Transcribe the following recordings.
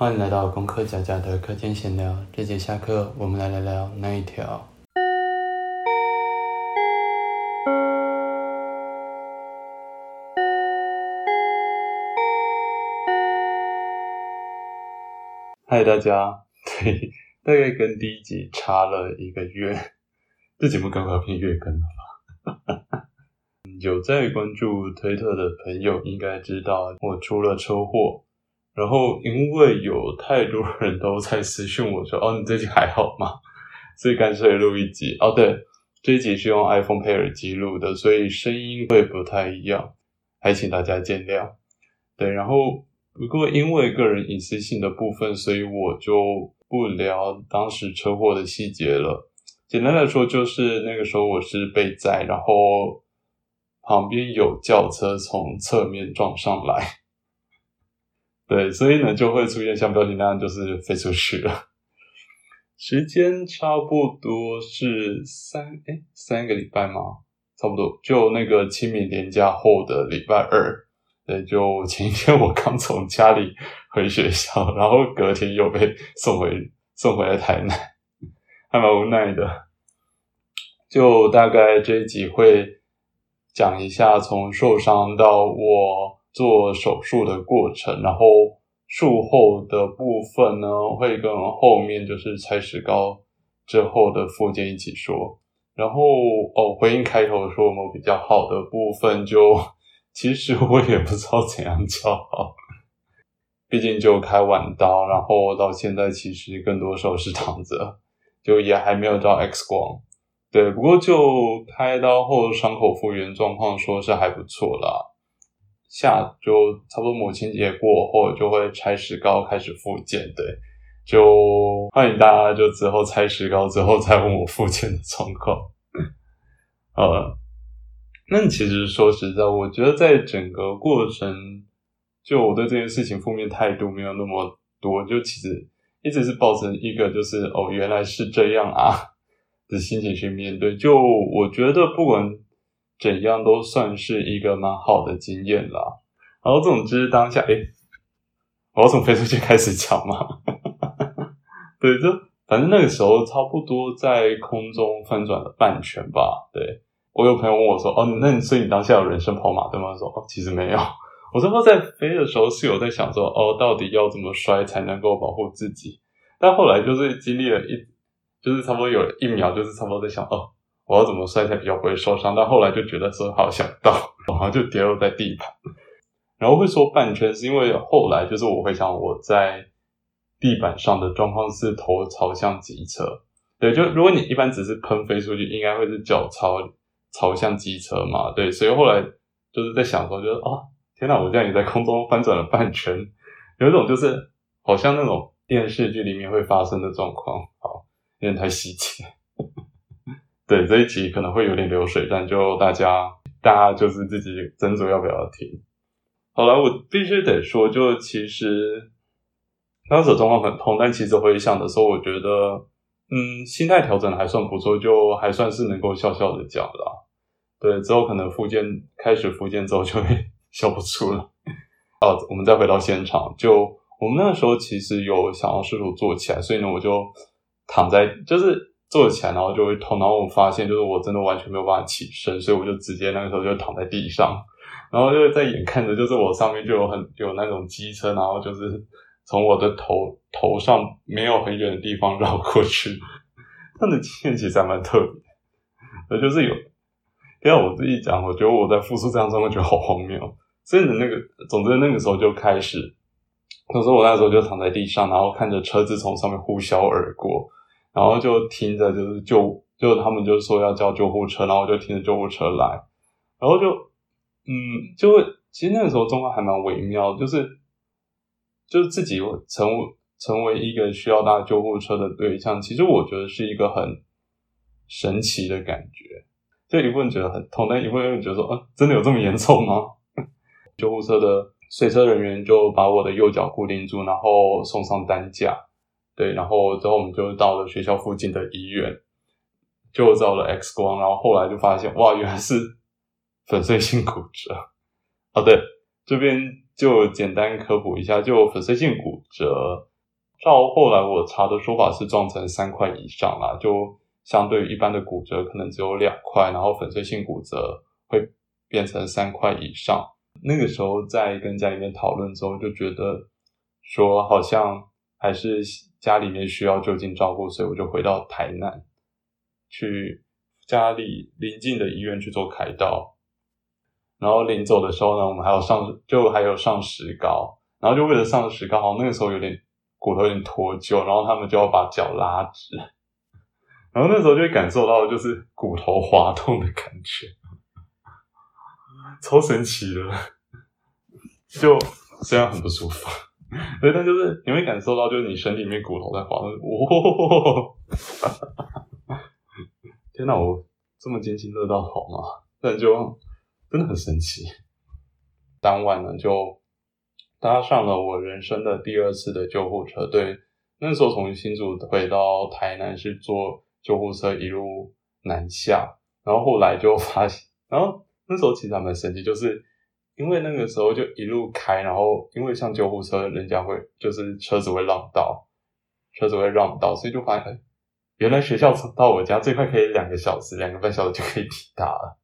欢迎来到功课假假的课间闲聊。这节下课，我们来聊聊那一条。嗨，大家，对，大概跟第一集差了一个月，这节目刚刚偏月更了吧？有在关注推特的朋友应该知道，我出了车祸。然后因为有太多人都在私讯我说：“哦，你最近还好吗？”所以干脆录一集。哦，对，这一集是用 iPhone 配耳机录的，所以声音会不太一样，还请大家见谅。对，然后不过因为个人隐私性的部分，所以我就不聊当时车祸的细节了。简单来说，就是那个时候我是被载，然后旁边有轿车从侧面撞上来。对，所以呢，就会出现像标题那样，就是飞出去了。时间差不多是三哎三个礼拜吗？差不多，就那个清明年假后的礼拜二。对，就前一天我刚从家里回学校，然后隔天又被送回送回来台南，还蛮无奈的。就大概这一集会讲一下从受伤到我。做手术的过程，然后术后的部分呢，会跟后面就是拆石膏之后的附件一起说。然后哦，回应开头说我们比较好的部分，就其实我也不知道怎样叫好，毕竟就开晚刀，然后到现在其实更多时候是躺着，就也还没有照 X 光。对，不过就开刀后伤口复原状况，说是还不错啦。下就差不多母亲节过后就会拆石膏开始复健，对，就欢迎大家就之后拆石膏之后再问我复健的状况。呃，那其实说实在，我觉得在整个过程，就我对这件事情负面态度没有那么多，就其实一直是抱着一个就是哦原来是这样啊 的心情去面对。就我觉得不管。怎样都算是一个蛮好的经验啦。然后总之当下，哎，我要从飞出去开始讲嘛。对，就反正那个时候差不多在空中翻转了半圈吧。对我有朋友问我说：“哦，那你所以你当下有人生跑马灯吗？”说：“哦，其实没有。我这不在飞的时候是有在想说，哦，到底要怎么摔才能够保护自己？但后来就是经历了一，就是差不多有一秒，就是差不多在想，哦。”我要怎么摔才比较不会受伤？但后来就觉得说好想到，然后就跌落在地板。然后会说半圈，是因为后来就是我会想我在地板上的状况是头朝向机车。对，就如果你一般只是喷飞出去，应该会是脚朝朝向机车嘛。对，所以后来就是在想说，就是哦，天哪，我这样也在空中翻转了半圈，有一种就是好像那种电视剧里面会发生的状况。好，有点太细节。对这一集可能会有点流水，但就大家大家就是自己斟酌要不要听。好了，我必须得说，就其实当时状况很痛，但其实回想的时候，我觉得嗯，心态调整的还算不错，就还算是能够笑笑的讲了。对，之后可能复健开始复健之后就会 笑不出了。哦，我们再回到现场，就我们那个时候其实有想要试图坐起来，所以呢，我就躺在就是。坐起来，然后就会痛，然后我发现就是我真的完全没有办法起身，所以我就直接那个时候就躺在地上，然后就在眼看着就是我上面就有很有那种机车，然后就是从我的头 头上没有很远的地方绕过去，这样的经验其实还蛮特别，我就是有，因为我自己讲，我觉得我在复述这样状况觉得好荒谬，所以呢，那个总之那个时候就开始，可是我那时候就躺在地上，然后看着车子从上面呼啸而过。然后就听着，就是救，就他们就说要叫救护车，然后我就听着救护车来，然后就，嗯，就会，其实那个时候状况还蛮微妙，就是，就是自己成成为一个需要搭救护车的对象，其实我觉得是一个很神奇的感觉，就一部分觉得很痛，但一部分又觉得说，啊，真的有这么严重吗？救护车的随车人员就把我的右脚固定住，然后送上担架。对，然后之后我们就到了学校附近的医院，就照了 X 光，然后后来就发现，哇，原来是粉碎性骨折。哦，对，这边就简单科普一下，就粉碎性骨折，照后来我查的说法是撞成三块以上啦，就相对于一般的骨折可能只有两块，然后粉碎性骨折会变成三块以上。那个时候在跟家里面讨论之后，就觉得说好像还是家里面需要就近照顾，所以我就回到台南去家里邻近的医院去做开刀。然后临走的时候呢，我们还有上就还有上石膏，然后就为了上石膏，那个时候有点骨头有点脱臼，然后他们就要把脚拉直，然后那时候就会感受到就是骨头滑动的感觉，超神奇的，就虽然很不舒服，对，但就是你会感受到就是你身体里面骨头在滑动，哇，天哪，我这么津津乐道好吗？那就。真的很神奇。当晚呢，就搭上了我人生的第二次的救护车。对，那时候从新竹回到台南是坐救护车一路南下，然后后来就发现，然后那时候其实还蛮神奇，就是因为那个时候就一路开，然后因为像救护车，人家会就是车子会让道，车子会让道，所以就发现原来学校到我家最快可以两个小时，两个半小时就可以抵达了。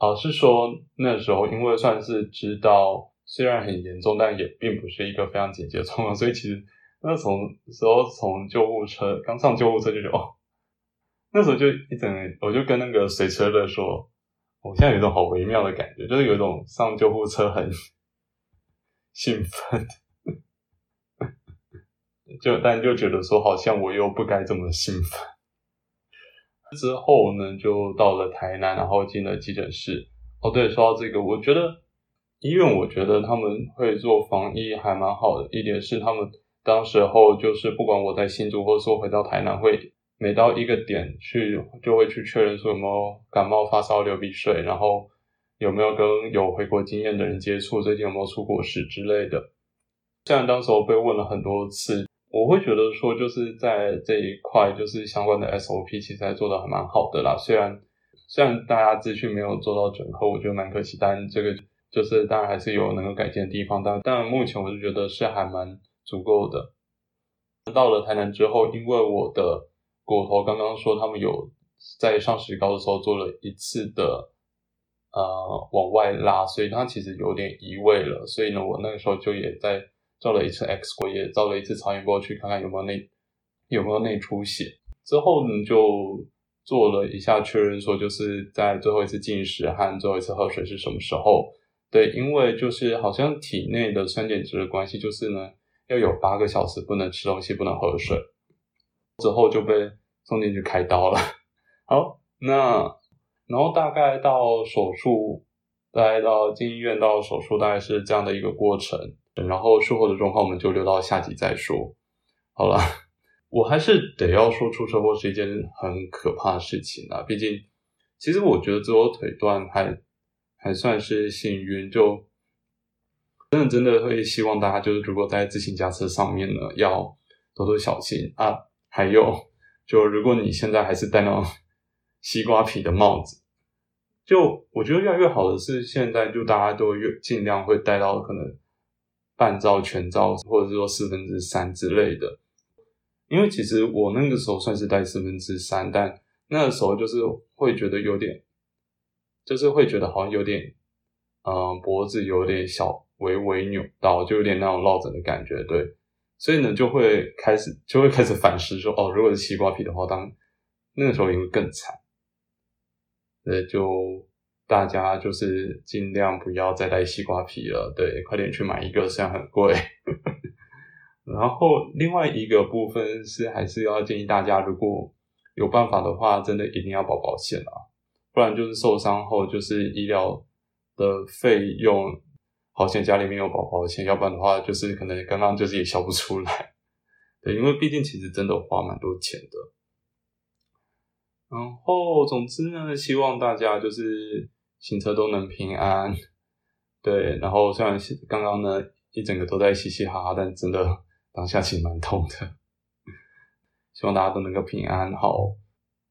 老是说那时候，因为算是知道，虽然很严重，但也并不是一个非常紧急的状况，所以其实那从时候从救护车刚上救护车就觉得哦，那时候就一整，我就跟那个随车的说，我现在有一种好微妙的感觉，就是有一种上救护车很 兴奋，就但就觉得说好像我又不该这么兴奋。之后呢，就到了台南，然后进了急诊室。哦，对，说到这个，我觉得医院，我觉得他们会做防疫还蛮好的。一点是他们当时候就是不管我在新竹，或者说回到台南，会每到一个点去，就会去确认说有没有感冒、发烧、流鼻水，然后有没有跟有回国经验的人接触，最近有没有出国史之类的。虽然当时我被问了很多次。我会觉得说，就是在这一块，就是相关的 SOP，其实还做的还蛮好的啦。虽然虽然大家资讯没有做到整合，我觉得蛮可惜。但这个就是当然还是有能够改进的地方。但但目前我就觉得是还蛮足够的。到了台南之后，因为我的骨头刚刚说他们有在上石膏的时候做了一次的呃往外拉，所以它其实有点移位了。所以呢，我那个时候就也在。照了一次 X 光，也照了一次超音波，去看看有没有内有没有内出血。之后呢，就做了一下确认，说就是在最后一次进食和最后一次喝水是什么时候？对，因为就是好像体内的酸碱值的关系，就是呢要有八个小时不能吃东西，不能喝水。之后就被送进去开刀了。好，那然后大概到手术，大概到进医院到手术，大概是这样的一个过程。然后术后的状况，我们就留到下集再说。好了，我还是得要说出车祸是一件很可怕的事情啊。毕竟，其实我觉得自我腿断还还算是幸运。就真的真的会希望大家就是如果在自行驾车上面呢，要多多小心啊。还有，就如果你现在还是戴那种西瓜皮的帽子，就我觉得越来越好的是，现在就大家都越尽量会戴到可能。半罩、全罩，或者是说四分之三之类的，因为其实我那个时候算是戴四分之三，但那个时候就是会觉得有点，就是会觉得好像有点，嗯，脖子有点小微微扭到，就有点那种落枕的感觉，对，所以呢就会开始就会开始反思说，哦，如果是西瓜皮的话，当那个时候也会更惨，对，就。大家就是尽量不要再带西瓜皮了，对，快点去买一个，虽然很贵。然后另外一个部分是，还是要建议大家，如果有办法的话，真的一定要保保险啊，不然就是受伤后就是医疗的费用，好险家里面有保保险，要不然的话就是可能刚刚就是也笑不出来。对，因为毕竟其实真的花蛮多钱的。然后总之呢，希望大家就是。行车都能平安，对。然后虽然刚刚呢一整个都在嘻嘻哈哈，但真的当下其实蛮痛的。希望大家都能够平安。好，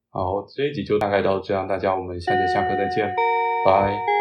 好，这一集就大概到这样，大家我们下节下课再见，拜。